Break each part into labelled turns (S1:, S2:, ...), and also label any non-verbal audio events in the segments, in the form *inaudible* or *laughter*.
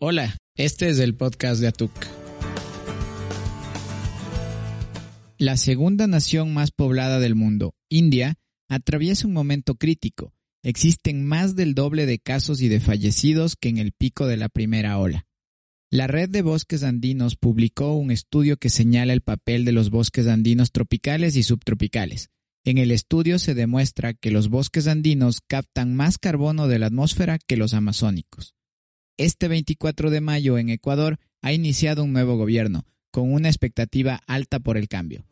S1: Hola, este es el podcast de Atuk. La segunda nación más poblada del mundo, India, atraviesa un momento crítico. Existen más del doble de casos y de fallecidos que en el pico de la primera ola. La Red de Bosques Andinos publicó un estudio que señala el papel de los bosques andinos tropicales y subtropicales. En el estudio se demuestra que los bosques andinos captan más carbono de la atmósfera que los amazónicos. Este 24 de mayo en Ecuador ha iniciado un nuevo gobierno, con una expectativa alta por el cambio.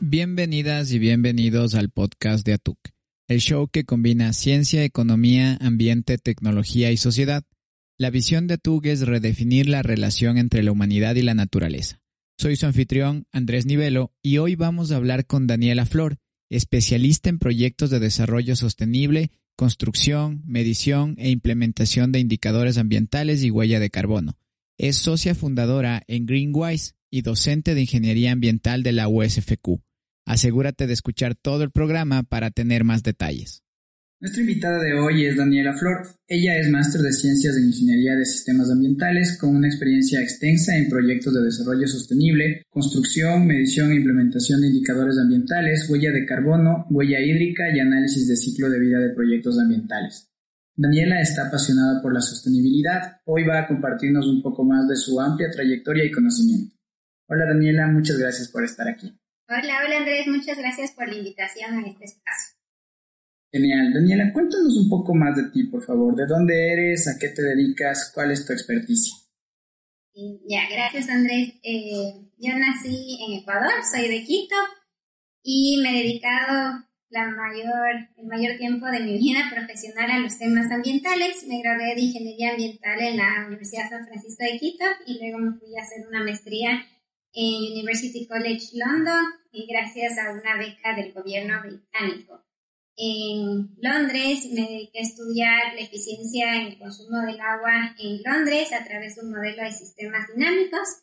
S1: Bienvenidas y bienvenidos al podcast de Atuk el show que combina ciencia, economía, ambiente, tecnología y sociedad. La visión de Tug es redefinir la relación entre la humanidad y la naturaleza. Soy su anfitrión, Andrés Nivelo, y hoy vamos a hablar con Daniela Flor, especialista en proyectos de desarrollo sostenible, construcción, medición e implementación de indicadores ambientales y huella de carbono. Es socia fundadora en Greenwise y docente de ingeniería ambiental de la USFQ. Asegúrate de escuchar todo el programa para tener más detalles.
S2: Nuestra invitada de hoy es Daniela Flor. Ella es máster de Ciencias de Ingeniería de Sistemas Ambientales con una experiencia extensa en proyectos de desarrollo sostenible, construcción, medición e implementación de indicadores ambientales, huella de carbono, huella hídrica y análisis de ciclo de vida de proyectos ambientales. Daniela está apasionada por la sostenibilidad. Hoy va a compartirnos un poco más de su amplia trayectoria y conocimiento. Hola Daniela, muchas gracias por estar aquí.
S3: Hola, hola Andrés, muchas gracias por la invitación a este espacio.
S2: Genial. Daniela, cuéntanos un poco más de ti, por favor. ¿De dónde eres? ¿A qué te dedicas? ¿Cuál es tu experticia?
S3: Ya, gracias Andrés. Eh, yo nací en Ecuador, soy de Quito y me he dedicado la mayor, el mayor tiempo de mi vida profesional a los temas ambientales. Me gradué de Ingeniería Ambiental en la Universidad San Francisco de Quito y luego me fui a hacer una maestría en University College London y gracias a una beca del gobierno británico. En Londres me dediqué a estudiar la eficiencia en el consumo del agua en Londres a través de un modelo de sistemas dinámicos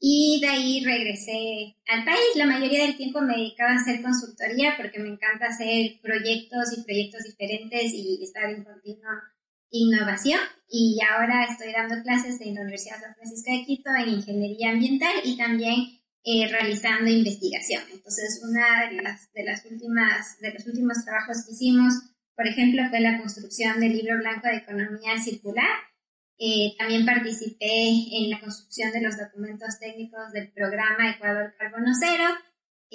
S3: y de ahí regresé al país. La mayoría del tiempo me dedicaba a hacer consultoría porque me encanta hacer proyectos y proyectos diferentes y estar en continua innovación y ahora estoy dando clases en la Universidad San Francisco de Quito en ingeniería ambiental y también eh, realizando investigación. Entonces, una de las, de las últimas, de los últimos trabajos que hicimos, por ejemplo, fue la construcción del libro blanco de economía circular. Eh, también participé en la construcción de los documentos técnicos del programa Ecuador Carbono Cero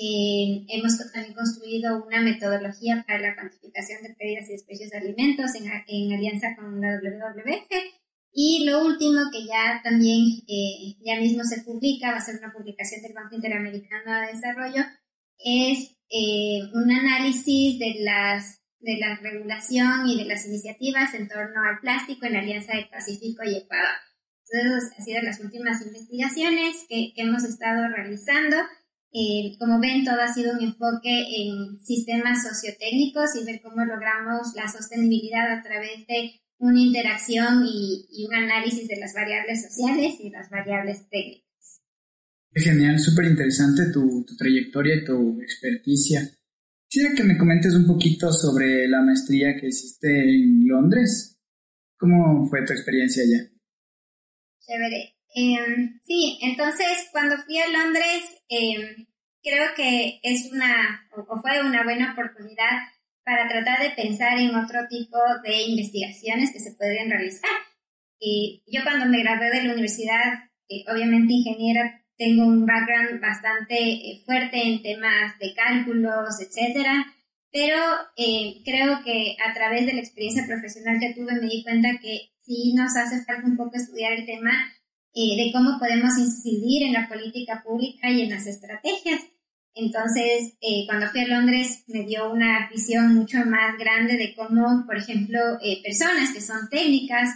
S3: eh, hemos también construido una metodología para la cuantificación de pérdidas y desprecios de alimentos en, en, alianza con la WWF. Y lo último que ya también eh, ya mismo se publica, va a ser una publicación del Banco Interamericano de Desarrollo, es eh, un análisis de las de la regulación y de las iniciativas en torno al plástico en la Alianza del Pacífico y Ecuador. Entonces, han sido las últimas investigaciones que, que hemos estado realizando eh, como ven, todo ha sido un enfoque en sistemas sociotécnicos y ver cómo logramos la sostenibilidad a través de una interacción y, un análisis de las variables sociales y las variables técnicas.
S2: Genial, súper interesante tu, tu, trayectoria y tu experticia. Quisiera que me comentes un poquito sobre la maestría que hiciste en Londres. ¿Cómo fue tu experiencia allá?
S3: Chévere. Em, sí, entonces cuando fui a Londres, em, creo que es una, o fue una buena oportunidad para tratar de pensar en otro tipo de investigaciones que se pueden realizar. Y yo cuando me gradué de la universidad, eh, obviamente ingeniera, tengo un background bastante eh, fuerte en temas de cálculos, etcétera, pero eh, creo que a través de la experiencia profesional que tuve me di cuenta que sí nos hace falta un poco estudiar el tema de cómo podemos incidir en la política pública y en las estrategias. Entonces, eh, cuando fui a Londres me dio una visión mucho más grande de cómo, por ejemplo, eh, personas que son técnicas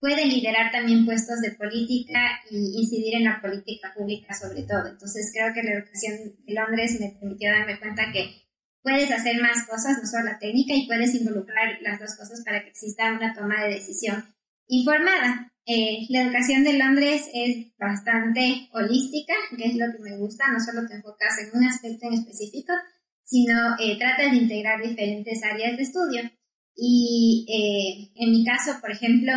S3: pueden liderar también puestos de política y incidir en la política pública sobre todo. Entonces, creo que la educación de Londres me permitió darme cuenta que puedes hacer más cosas, no solo la técnica, y puedes involucrar las dos cosas para que exista una toma de decisión informada. Eh, la educación de Londres es bastante holística, que es lo que me gusta, no solo te enfocas en un aspecto en específico, sino eh, tratas de integrar diferentes áreas de estudio. Y eh, en mi caso, por ejemplo,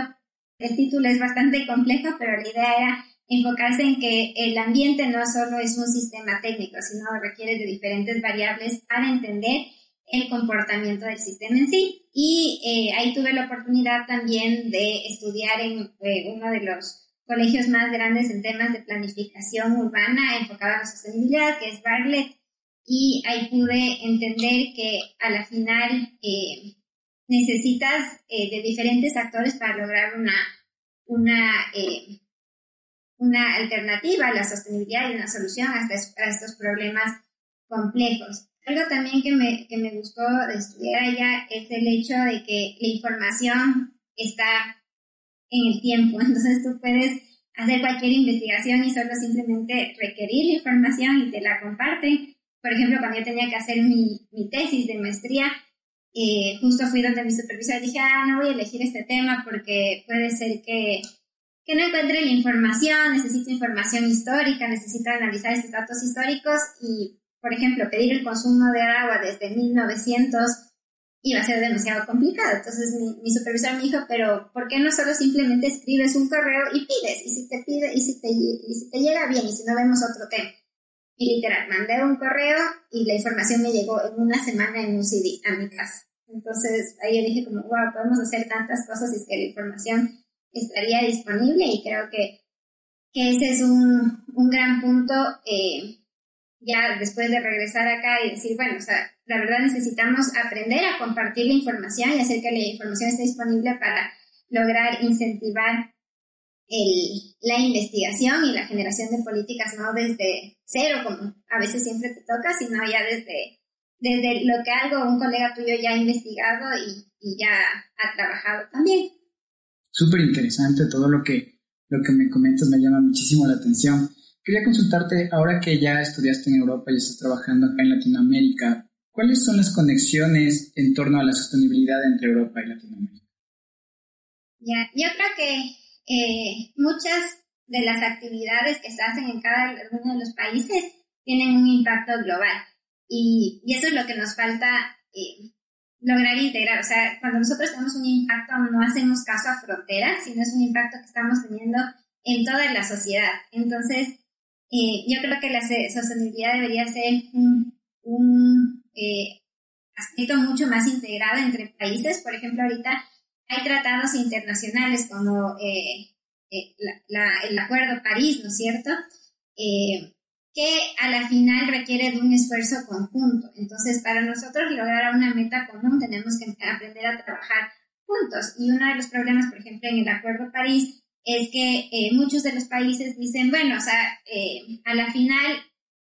S3: el título es bastante complejo, pero la idea era enfocarse en que el ambiente no solo es un sistema técnico, sino requiere de diferentes variables para entender el comportamiento del sistema en sí. Y eh, ahí tuve la oportunidad también de estudiar en eh, uno de los colegios más grandes en temas de planificación urbana enfocada a la sostenibilidad, que es Bartlett. Y ahí pude entender que a la final eh, necesitas de diferentes actores para lograr una, una, una alternativa a la sostenibilidad y una solución a estos problemas complejos. Algo también que me, que me gustó de estudiar allá es el hecho de que la información está en el tiempo. *laughs* Entonces tú puedes hacer cualquier investigación y solo simplemente requerir la información y te la comparten. Por ejemplo, cuando yo tenía que hacer mi, mi tesis de maestría, eh, justo fui donde mi supervisor dije, ah, no voy a elegir este tema porque puede ser que, que no encuentre la información, necesito información histórica, necesito analizar estos datos históricos y por ejemplo, pedir el consumo de agua desde 1900 iba a ser demasiado complicado. Entonces mi, supervisor me dijo, pero ¿por qué no solo simplemente escribes un correo y pides? Y si te pide, y si te, y si te llega bien, y si no vemos otro tema. Y literal, mandé un correo y la información me llegó en una semana en un CD a mi casa. Entonces ahí yo dije como, wow, podemos hacer tantas cosas y es que la información estaría disponible y creo que, que ese es un, un gran punto eh, ya después de regresar acá y decir, bueno, o sea, la verdad necesitamos aprender a compartir la información y hacer que la información esté disponible para lograr incentivar el, la investigación y la generación de políticas no desde cero, como a veces siempre te toca, sino ya desde, desde lo que algo un colega tuyo ya ha investigado y, y ya ha trabajado también.
S2: Súper interesante todo lo que, lo que me comentas, me llama muchísimo la atención. Quería consultarte, ahora que ya estudiaste en Europa y estás trabajando acá en Latinoamérica, ¿cuáles son las conexiones en torno a la sostenibilidad entre Europa y Latinoamérica?
S3: Ya, yo creo que eh, muchas de las actividades que se hacen en cada uno de los países tienen un impacto global y, y eso es lo que nos falta eh, lograr integrar. O sea, cuando nosotros tenemos un impacto no hacemos caso a fronteras, sino es un impacto que estamos teniendo en toda la sociedad. Entonces, eh, yo creo que la sostenibilidad debería ser un, un eh, aspecto mucho más integrado entre países. Por ejemplo, ahorita hay tratados internacionales como eh, eh la, el Acuerdo París, ¿no es cierto? Eh, que a la final requiere de un esfuerzo conjunto. Entonces, para nosotros lograr una meta común tenemos que aprender a trabajar juntos. Y uno de los problemas, por ejemplo, en el Acuerdo París es que eh, muchos de los países dicen, bueno, o sea, eh, a la final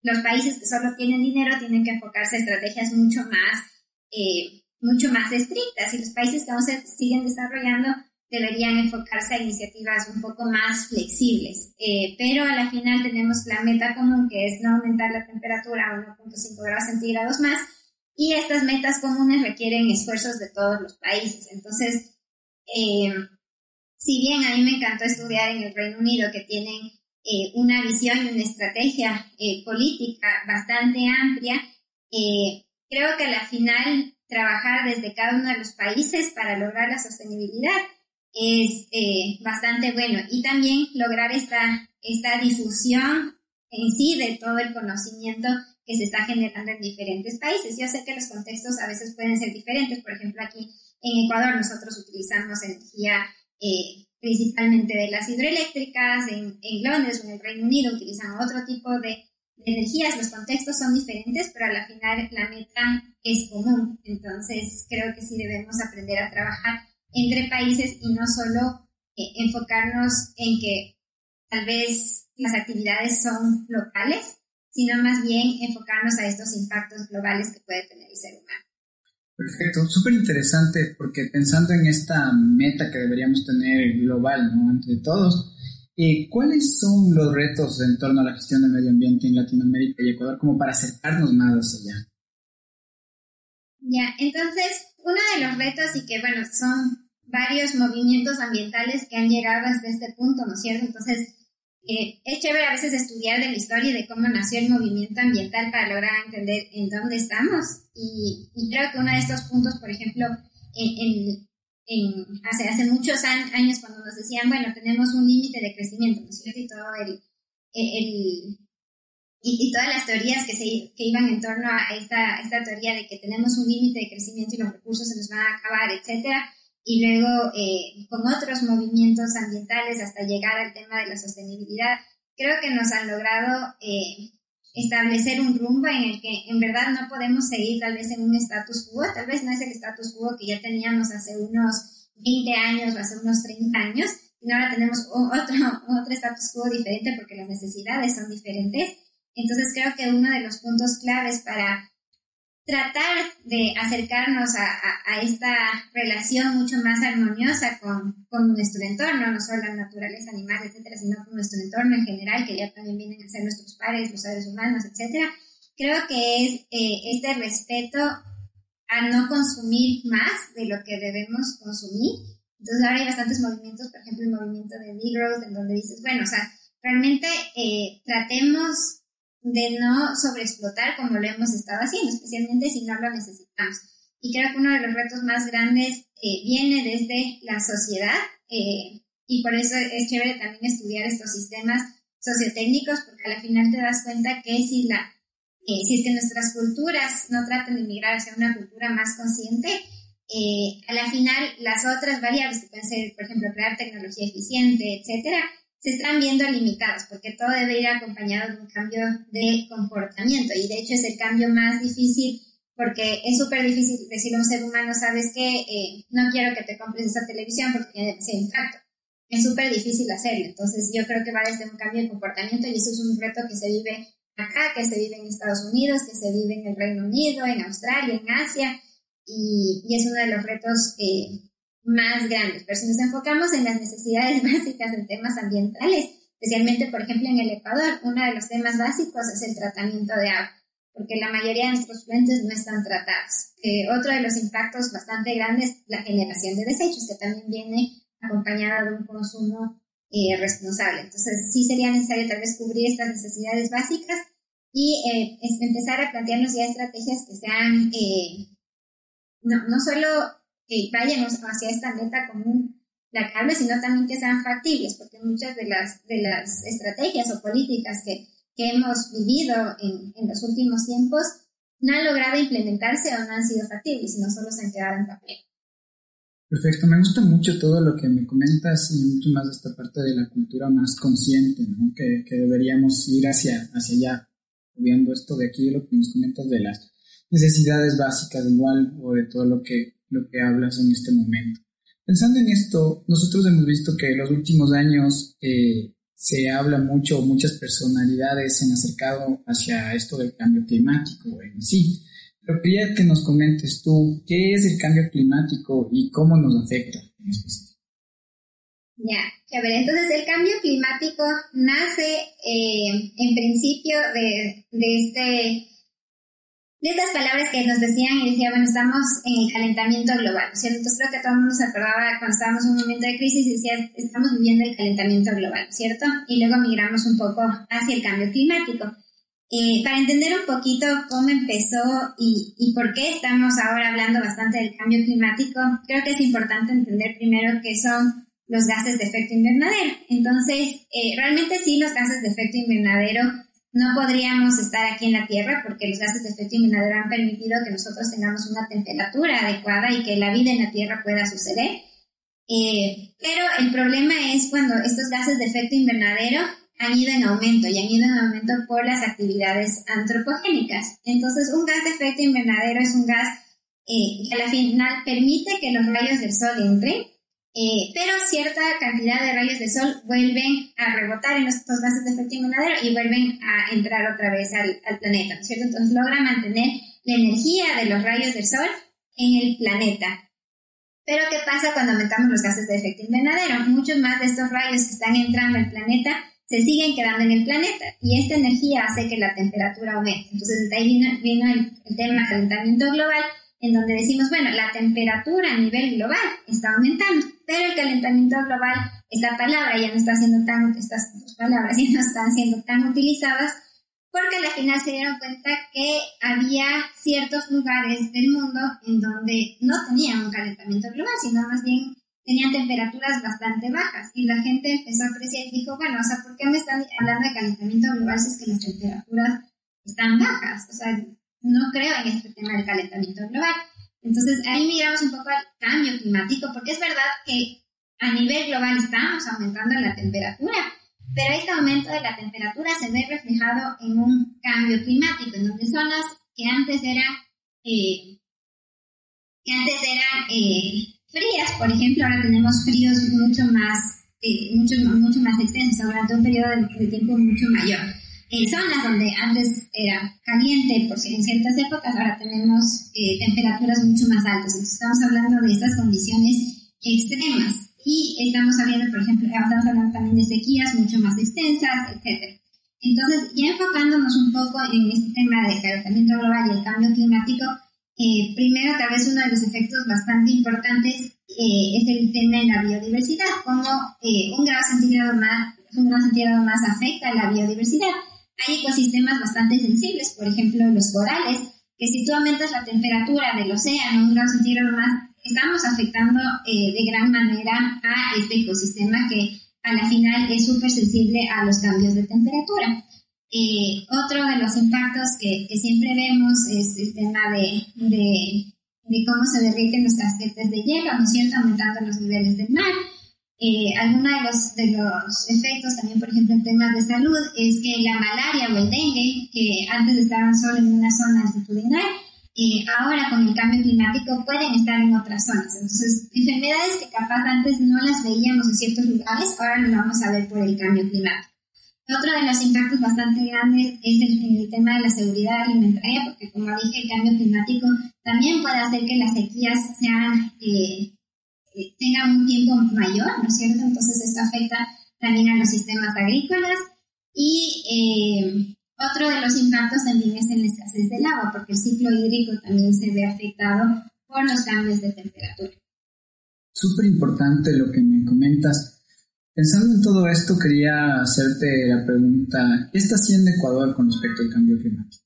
S3: los países que solo tienen dinero tienen que enfocarse a estrategias mucho más, eh, mucho más estrictas y los países que aún se siguen desarrollando deberían enfocarse a iniciativas un poco más flexibles. pero a la final tenemos la meta común que es no aumentar la temperatura a 1.5 grados centígrados más y estas metas comunes requieren esfuerzos de todos los países. Entonces, si bien a mí me encantó estudiar en el Reino Unido, que tienen eh, una visión y una estrategia eh, política bastante amplia, eh, creo que al final trabajar desde cada uno de los países para lograr la sostenibilidad es bastante bueno y también lograr esta, esta difusión en sí de todo el conocimiento que se está generando en diferentes países. Yo sé que los contextos a veces pueden ser diferentes, por ejemplo aquí en Ecuador nosotros utilizamos energía eh, principalmente de las hidroeléctricas, en, Londres o en el Reino Unido utilizan otro tipo de, energías, los contextos son diferentes, pero a la final la meta es común. Entonces creo que sí debemos aprender a trabajar entre países y no solo eh, enfocarnos en que tal vez las actividades son locales, sino más bien enfocarnos a estos impactos globales que puede tener el ser humano.
S2: Perfecto, súper interesante porque pensando en esta meta que deberíamos tener global, ¿no? Entre todos, eh, ¿cuáles son los retos en torno a la gestión del medio ambiente en Latinoamérica y Ecuador como para acercarnos más hacia allá?
S3: Ya, entonces, uno de los retos y que, bueno, son varios movimientos ambientales que han llegado hasta este punto, ¿no es cierto? Entonces, eh, es chévere a veces estudiar de la historia y de cómo nació el movimiento ambiental para lograr entender en dónde estamos. Y, creo que uno de estos puntos, por ejemplo, en, hace, hace muchos años cuando nos decían, bueno, tenemos un límite de crecimiento, ¿no es cierto? Y todo el, el y, todas las teorías que, se, que iban en torno a esta, esta teoría de que tenemos un límite de crecimiento y los recursos se nos van a acabar, etcétera, y luego eh, con otros movimientos ambientales hasta llegar al tema de la sostenibilidad, creo que nos han logrado eh, establecer un rumbo en el que en verdad no podemos seguir tal vez en un status quo, tal vez no es el status quo que ya teníamos hace unos 20 años o hace unos 30 años, sino ahora tenemos otro, otro status quo diferente porque las necesidades son diferentes. Entonces creo que uno de los puntos claves para tratar de acercarnos a, esta relación mucho más armoniosa con, nuestro entorno, no solo la naturaleza animal, etcétera, sino con nuestro entorno en general, que ya también vienen a ser nuestros pares, los seres humanos, etcétera. Creo que es eh, este respeto a no consumir más de lo que debemos consumir. Entonces ahora hay bastantes movimientos, por ejemplo el movimiento de Degrowth, en donde dices, bueno, o sea, realmente eh, tratemos de no sobreexplotar como lo hemos estado haciendo, especialmente si no lo necesitamos. Y creo que uno de los retos más grandes eh, viene desde la sociedad eh, y por eso es chévere también estudiar estos sistemas sociotécnicos porque al final te das cuenta que si, la, eh, si es que nuestras culturas no tratan de migrar hacia una cultura más consciente, a la final las otras variables que pueden ser, por ejemplo, crear tecnología eficiente, etcétera, se están viendo limitados porque todo debe ir acompañado de un cambio de comportamiento y de hecho es el cambio más difícil porque es súper difícil decirle a un ser humano, sabes que eh, no quiero que te compres esa televisión porque demasiado impacto. Es súper difícil hacerlo. Entonces yo creo que va desde un cambio de comportamiento y eso es un reto que se vive acá, que se vive en Estados Unidos, que se vive en el Reino Unido, en Australia, en Asia y, y es uno de los retos eh, más grandes, pero si nos enfocamos en las necesidades *laughs* básicas en temas ambientales, especialmente, por ejemplo, en el Ecuador, uno de los temas básicos es el tratamiento de agua, porque la mayoría de nuestros fuentes no están tratados. Eh, otro de los impactos bastante grandes es la generación de desechos, que también viene acompañada de un consumo eh, responsable. Entonces, sí sería necesario tal vez cubrir estas necesidades básicas y eh, empezar a plantearnos ya estrategias que sean no, no solo que vayan hacia esta meta común la carne, sino también que sean factibles, porque muchas de las, de las estrategias o políticas que, que hemos vivido en, en, los últimos tiempos no han logrado implementarse o no han sido factibles, sino solo se han quedado en papel.
S2: Perfecto, me gusta mucho todo lo que me comentas y mucho más de esta parte de la cultura más consciente, ¿no? que, que deberíamos ir hacia, hacia allá, viendo esto de aquí, lo que nos comentas de las necesidades básicas igual o de todo lo que lo que hablas en este momento. Pensando en esto, nosotros hemos visto que en los últimos años eh, se habla mucho, muchas personalidades se han acercado hacia esto del cambio climático en sí. Pero quería que nos comentes tú, ¿qué es el cambio climático y cómo nos afecta en específico?
S3: Ya, a ver, entonces el cambio climático nace eh, en principio de, de este de estas palabras que nos decían y decía, bueno, estamos en el calentamiento global, ¿cierto? Entonces creo que todo el mundo se acordaba cuando estábamos en un momento de crisis y decía, estamos viviendo el calentamiento global, ¿cierto? Y luego migramos un poco hacia el cambio climático. Eh, para entender un poquito cómo empezó y, y, por qué estamos ahora hablando bastante del cambio climático, creo que es importante entender primero qué son los gases de efecto invernadero. Entonces, eh, realmente sí, los gases de efecto invernadero no podríamos estar aquí en la Tierra porque los gases de efecto invernadero han permitido que nosotros tengamos una temperatura adecuada y que la vida en la Tierra pueda suceder. Eh, pero el problema es cuando estos gases de efecto invernadero han ido en aumento y han ido en aumento por las actividades antropogénicas. Entonces, un gas de efecto invernadero es un gas eh, que al final permite que los rayos del sol entren eh, pero cierta cantidad de rayos de sol vuelven a rebotar en estos gases de efecto invernadero y vuelven a entrar otra vez al, al planeta, cierto? Entonces logra mantener la energía de los rayos del sol en el planeta. Pero ¿qué pasa cuando aumentamos los gases de efecto invernadero? Muchos más de estos rayos que están entrando al planeta se siguen quedando en el planeta y esta energía hace que la temperatura aumente. Entonces de ahí vino, el, el tema calentamiento global en donde decimos, bueno, la temperatura a nivel global está aumentando, pero el calentamiento global, esta palabra ya no está siendo tan, estas palabras ya no están siendo tan utilizadas, porque al final se dieron cuenta que había ciertos lugares del mundo en donde no tenían un calentamiento global, sino más bien tenían temperaturas bastante bajas. Y la gente empezó a apreciar y dijo, bueno, o sea, ¿por qué me están hablando de calentamiento global si es que las temperaturas están bajas? O sea, no creo en este tema del calentamiento global. Entonces ahí miramos un poco al cambio climático, porque es verdad que a nivel global estamos aumentando la temperatura, pero este aumento de la temperatura se ve reflejado en un cambio climático, en donde zonas que antes eran, eh, que antes eran eh, frías, por ejemplo, ahora tenemos fríos mucho más, eh, mucho, mucho más extensos, durante un periodo de tiempo mucho mayor en zonas donde antes era caliente por en ciertas épocas, ahora tenemos eh, temperaturas mucho más altas. Entonces estamos hablando de estas condiciones extremas y estamos hablando, por ejemplo, estamos hablando también de sequías mucho más extensas, etc. Entonces, ya enfocándonos un poco en este tema de calentamiento global y el cambio climático, eh, primero, tal vez uno de los efectos bastante importantes eh, es el tema de la biodiversidad, como un grado centígrado más, un grado centígrado más afecta a la biodiversidad. Hay ecosistemas bastante sensibles, por ejemplo los corales, que si tú aumentas la temperatura del océano un grado centígrado más, estamos afectando eh, de gran manera a este ecosistema que a la final es súper sensible a los cambios de temperatura. Eh, otro de los impactos que, siempre vemos es el tema de, de, cómo se derriten los casquetes de hielo, ¿no es cierto?, aumentando los niveles del mar. Eh, algunos de los, de los efectos también, por ejemplo, en temas de salud, es que la malaria o el dengue, que antes estaban solo en una zona altitudinal, eh, ahora con el cambio climático pueden estar en otras zonas. Entonces, enfermedades que capaz antes no las veíamos en ciertos lugares, ahora las vamos a ver por el cambio climático. Otro de los impactos bastante grandes es el, el, tema de la seguridad alimentaria, porque como dije, el cambio climático también puede hacer que las sequías sean eh, tenga un tiempo mayor, ¿no es cierto? Entonces esto afecta también a los sistemas agrícolas y eh, otro de los impactos también es en la escasez del agua, porque el ciclo hídrico también se ve afectado por los cambios de temperatura.
S2: Súper importante lo que me comentas. Pensando en todo esto, quería hacerte la pregunta, ¿qué está haciendo Ecuador con respecto al cambio climático?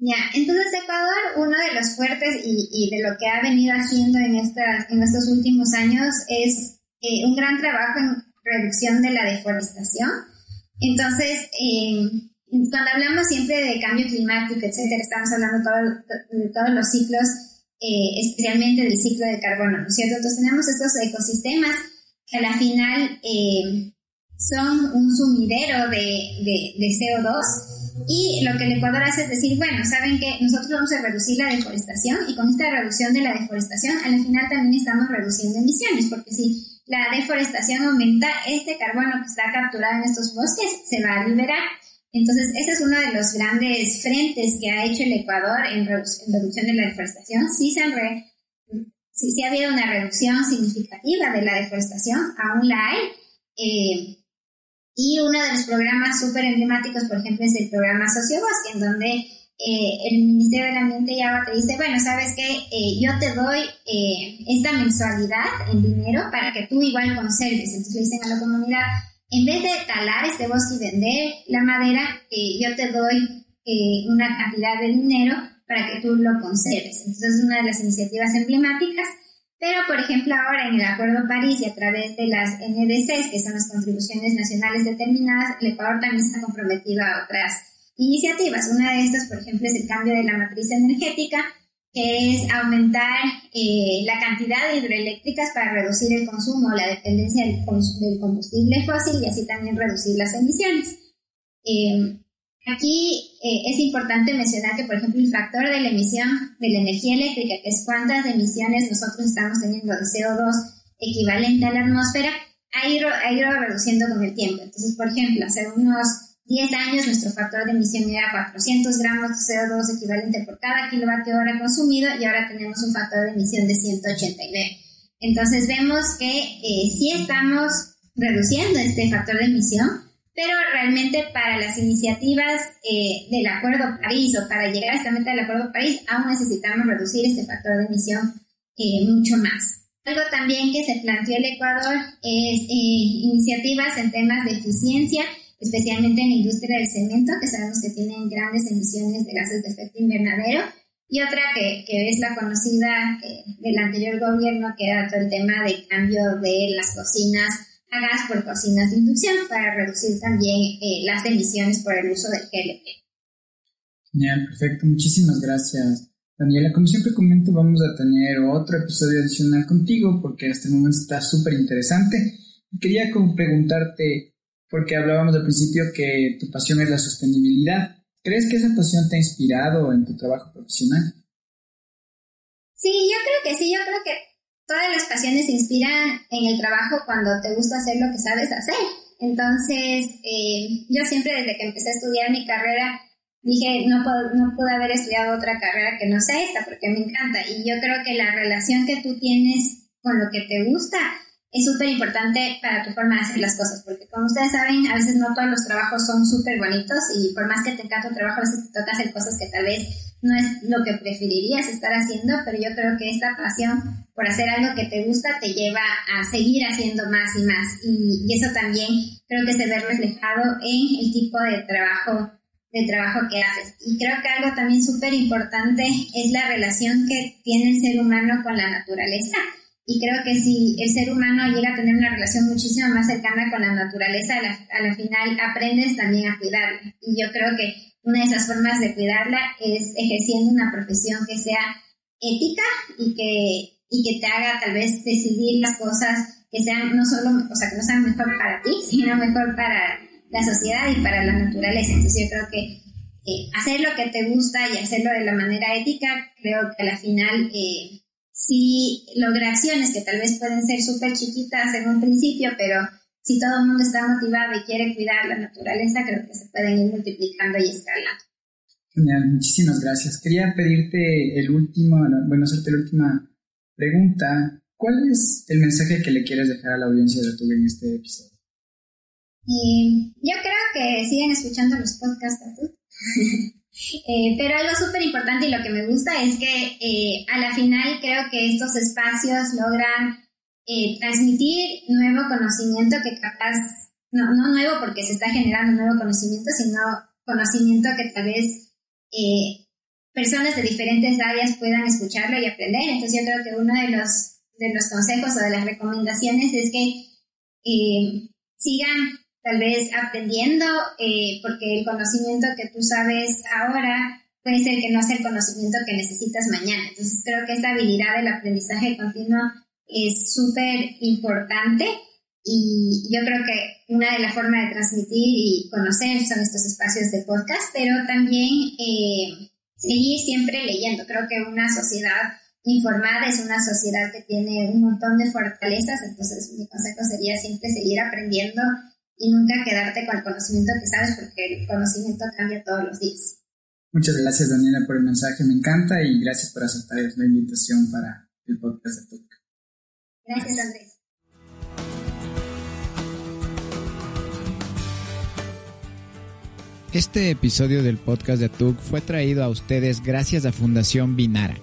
S3: Ya, entonces Ecuador, uno de los fuertes y, de lo que ha venido haciendo en, en estos últimos años es eh, un gran trabajo en reducción de la deforestación. Entonces, eh, cuando hablamos siempre de cambio climático, etcétera, estamos hablando de todos los ciclos, eh, especialmente del ciclo de carbono, ¿no es cierto? Entonces tenemos estos ecosistemas que a la final son un sumidero de, de, de CO2 y lo que el Ecuador hace es decir, bueno, saben que nosotros vamos a reducir la deforestación y con esta reducción de la deforestación, al final también estamos reduciendo emisiones, porque si la deforestación aumenta, este carbono que está capturado en estos bosques se va a liberar. Entonces, ese es uno de los grandes frentes que ha hecho el Ecuador en, reducción de la deforestación. Sí, se han sí, sí, ha habido una reducción significativa de la deforestación, aún la hay. Eh, y uno de los programas súper emblemáticos, por ejemplo, es el programa Sociobosque, en donde eh, el Ministerio del Ambiente y Agua te dice, bueno, sabes que eh, yo te doy eh, esta mensualidad en dinero para que tú igual conserves. Entonces le dicen a la comunidad, en vez de talar este bosque y vender la madera, yo te doy una cantidad de dinero para que tú lo conserves. Entonces es una de las iniciativas emblemáticas. Pero, por ejemplo, ahora en el Acuerdo París y a través de las NDCs, que son las contribuciones nacionales determinadas, el Ecuador también está comprometido a otras iniciativas. Una de estas, por ejemplo, es el cambio de la matriz energética, que es aumentar eh, la cantidad de hidroeléctricas para reducir el consumo, la dependencia del, combustible fósil y así también reducir las emisiones. Eh, Aquí eh, es importante mencionar que, por ejemplo, el factor de la emisión de la energía eléctrica, que es cuántas emisiones nosotros estamos teniendo de CO2 equivalente a la atmósfera, ha ido, ha ido reduciendo con el tiempo. Entonces, por ejemplo, hace unos 10 años nuestro factor de emisión era 400 gramos de CO2 equivalente por cada kilovatio hora consumido y ahora tenemos un factor de emisión de 189. Entonces vemos que eh, sí estamos reduciendo este factor de emisión, pero realmente para las iniciativas eh, del Acuerdo París o para llegar a esta meta del Acuerdo París aún necesitamos reducir este factor de emisión eh, mucho más. Algo también que se planteó el Ecuador es iniciativas en temas de eficiencia, especialmente en la industria del cemento, que sabemos que tienen grandes emisiones de gases de efecto invernadero, y otra que, que es la conocida eh, del anterior gobierno, que era todo el tema de cambio de las cocinas a gas por cocinas de inducción para reducir también eh, las emisiones por el uso del GLP.
S2: Genial, perfecto. Muchísimas gracias. Daniela, como siempre comento, vamos a tener otro episodio adicional contigo porque hasta el momento está súper interesante. Quería preguntarte, porque hablábamos al principio que tu pasión es la sostenibilidad. ¿Crees que esa pasión te ha inspirado en tu trabajo profesional?
S3: Sí, yo creo que sí, yo creo que todas las pasiones se inspiran en el trabajo cuando te gusta hacer lo que sabes hacer. Entonces, eh, yo siempre desde que empecé a estudiar mi carrera dije, no, puedo, no pude haber estudiado otra carrera que no sea esta porque me encanta. Y yo creo que la relación que tú tienes con lo que te gusta es súper importante para tu forma de hacer las cosas, porque como ustedes saben, a veces no todos los trabajos son súper bonitos y por más que te encanta un trabajo, a veces te toca hacer cosas que tal vez no es lo que preferirías estar haciendo, pero yo creo que esta pasión por hacer algo que te gusta te lleva a seguir haciendo más y más y, y eso también creo que se ve reflejado en el tipo de trabajo de trabajo que haces. Y creo que algo también súper importante es la relación que tiene el ser humano con la naturaleza y creo que si el ser humano llega a tener una relación muchísimo más cercana con la naturaleza, a la, final aprendes también a cuidarla. Y yo creo que una de esas formas de cuidarla es ejerciendo una profesión que sea ética y que, y que te haga tal vez decidir las cosas que sean no solo, o sea, que no sean mejor para ti, *laughs* sino mejor para la sociedad y para la naturaleza. Entonces yo creo que eh, hacer lo que te gusta y hacerlo de la manera ética, creo que a la final eh, si logra acciones que tal vez pueden ser súper chiquitas en un principio, pero si todo el mundo está motivado y quiere cuidar la naturaleza, creo que se pueden ir multiplicando y escalando.
S2: Genial, muchísimas gracias. Quería pedirte el último, bueno, hacerte la última pregunta. ¿Cuál es el mensaje que le quieres dejar a la audiencia de tu en este episodio?
S3: Eh, yo creo que siguen escuchando los podcasts de tu. *laughs* Eh, pero algo súper importante y lo que me gusta es que eh, a la final creo que estos espacios logran eh, transmitir nuevo conocimiento que capaz, no, no nuevo porque se está generando nuevo conocimiento, sino conocimiento que tal vez personas de diferentes áreas puedan escucharlo y aprender. Entonces yo creo que uno de los, de los consejos o de las recomendaciones es que sigan tal vez aprendiendo, eh, porque el conocimiento que tú sabes ahora puede ser que no sea el conocimiento que necesitas mañana. Entonces creo que esta habilidad del aprendizaje continuo es súper importante y yo creo que una de las formas de transmitir y conocer son estos espacios de podcast, pero también eh, seguir siempre leyendo. Creo que una sociedad informada es una sociedad que tiene un montón de fortalezas, entonces mi consejo sería siempre seguir aprendiendo y nunca quedarte con el conocimiento que sabes porque el conocimiento cambia todos los días.
S2: Muchas gracias Daniela por el mensaje, me encanta y gracias por aceptar la invitación para el podcast de TUC.
S3: Gracias Andrés.
S1: Este episodio del podcast de TUC fue traído a ustedes gracias a Fundación Binara.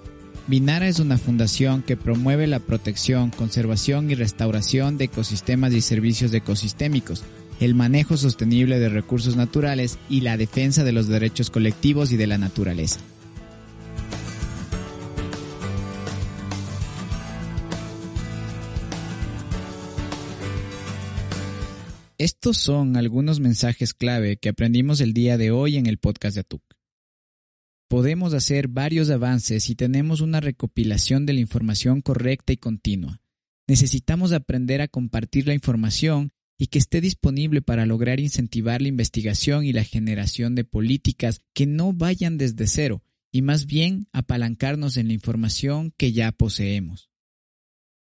S1: Binara es una fundación que promueve la protección, conservación y restauración de ecosistemas y servicios ecosistémicos el manejo sostenible de recursos naturales y la defensa de los derechos colectivos y de la naturaleza. Estos son algunos mensajes clave que aprendimos el día de hoy en el podcast de Atuk. Podemos hacer varios avances si tenemos una recopilación de la información correcta y continua. Necesitamos aprender a compartir la información y que esté disponible para lograr incentivar la investigación y la generación de políticas que no vayan desde cero y más bien apalancarnos en la información que ya poseemos.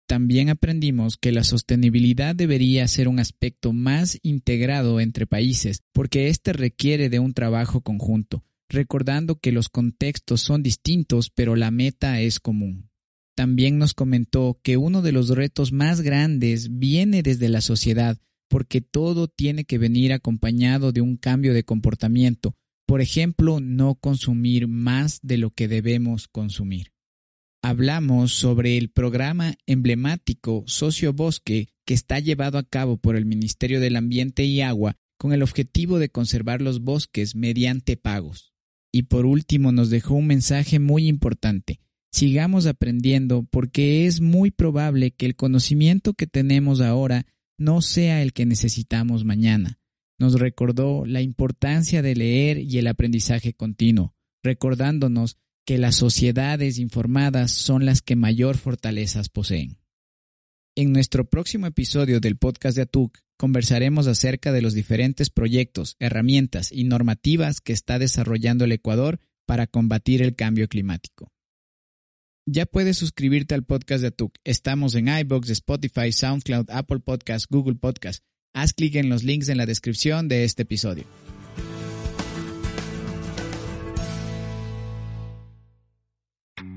S1: También aprendimos que la sostenibilidad debería ser un aspecto más integrado entre países, porque éste requiere de un trabajo conjunto, recordando que los contextos son distintos, pero la meta es común. También nos comentó que uno de los retos más grandes viene desde la sociedad, porque todo tiene que venir acompañado de un cambio de comportamiento, por ejemplo, no consumir más de lo que debemos consumir. Hablamos sobre el programa emblemático Socio Bosque que está llevado a cabo por el Ministerio del Ambiente y Agua con el objetivo de conservar los bosques mediante pagos. Y por último nos dejó un mensaje muy importante. Sigamos aprendiendo porque es muy probable que el conocimiento que tenemos ahora no sea el que necesitamos mañana. Nos recordó la importancia de leer y el aprendizaje continuo, recordándonos que las sociedades informadas son las que mayor fortalezas poseen. En nuestro próximo episodio del podcast de ATUC conversaremos acerca de los diferentes proyectos, herramientas y normativas que está desarrollando el Ecuador para combatir el cambio climático. Ya puedes suscribirte al podcast de ATUC. Estamos en iBox, Spotify, SoundCloud, Apple Podcasts, Google Podcasts. Haz clic en los links en la descripción de este episodio.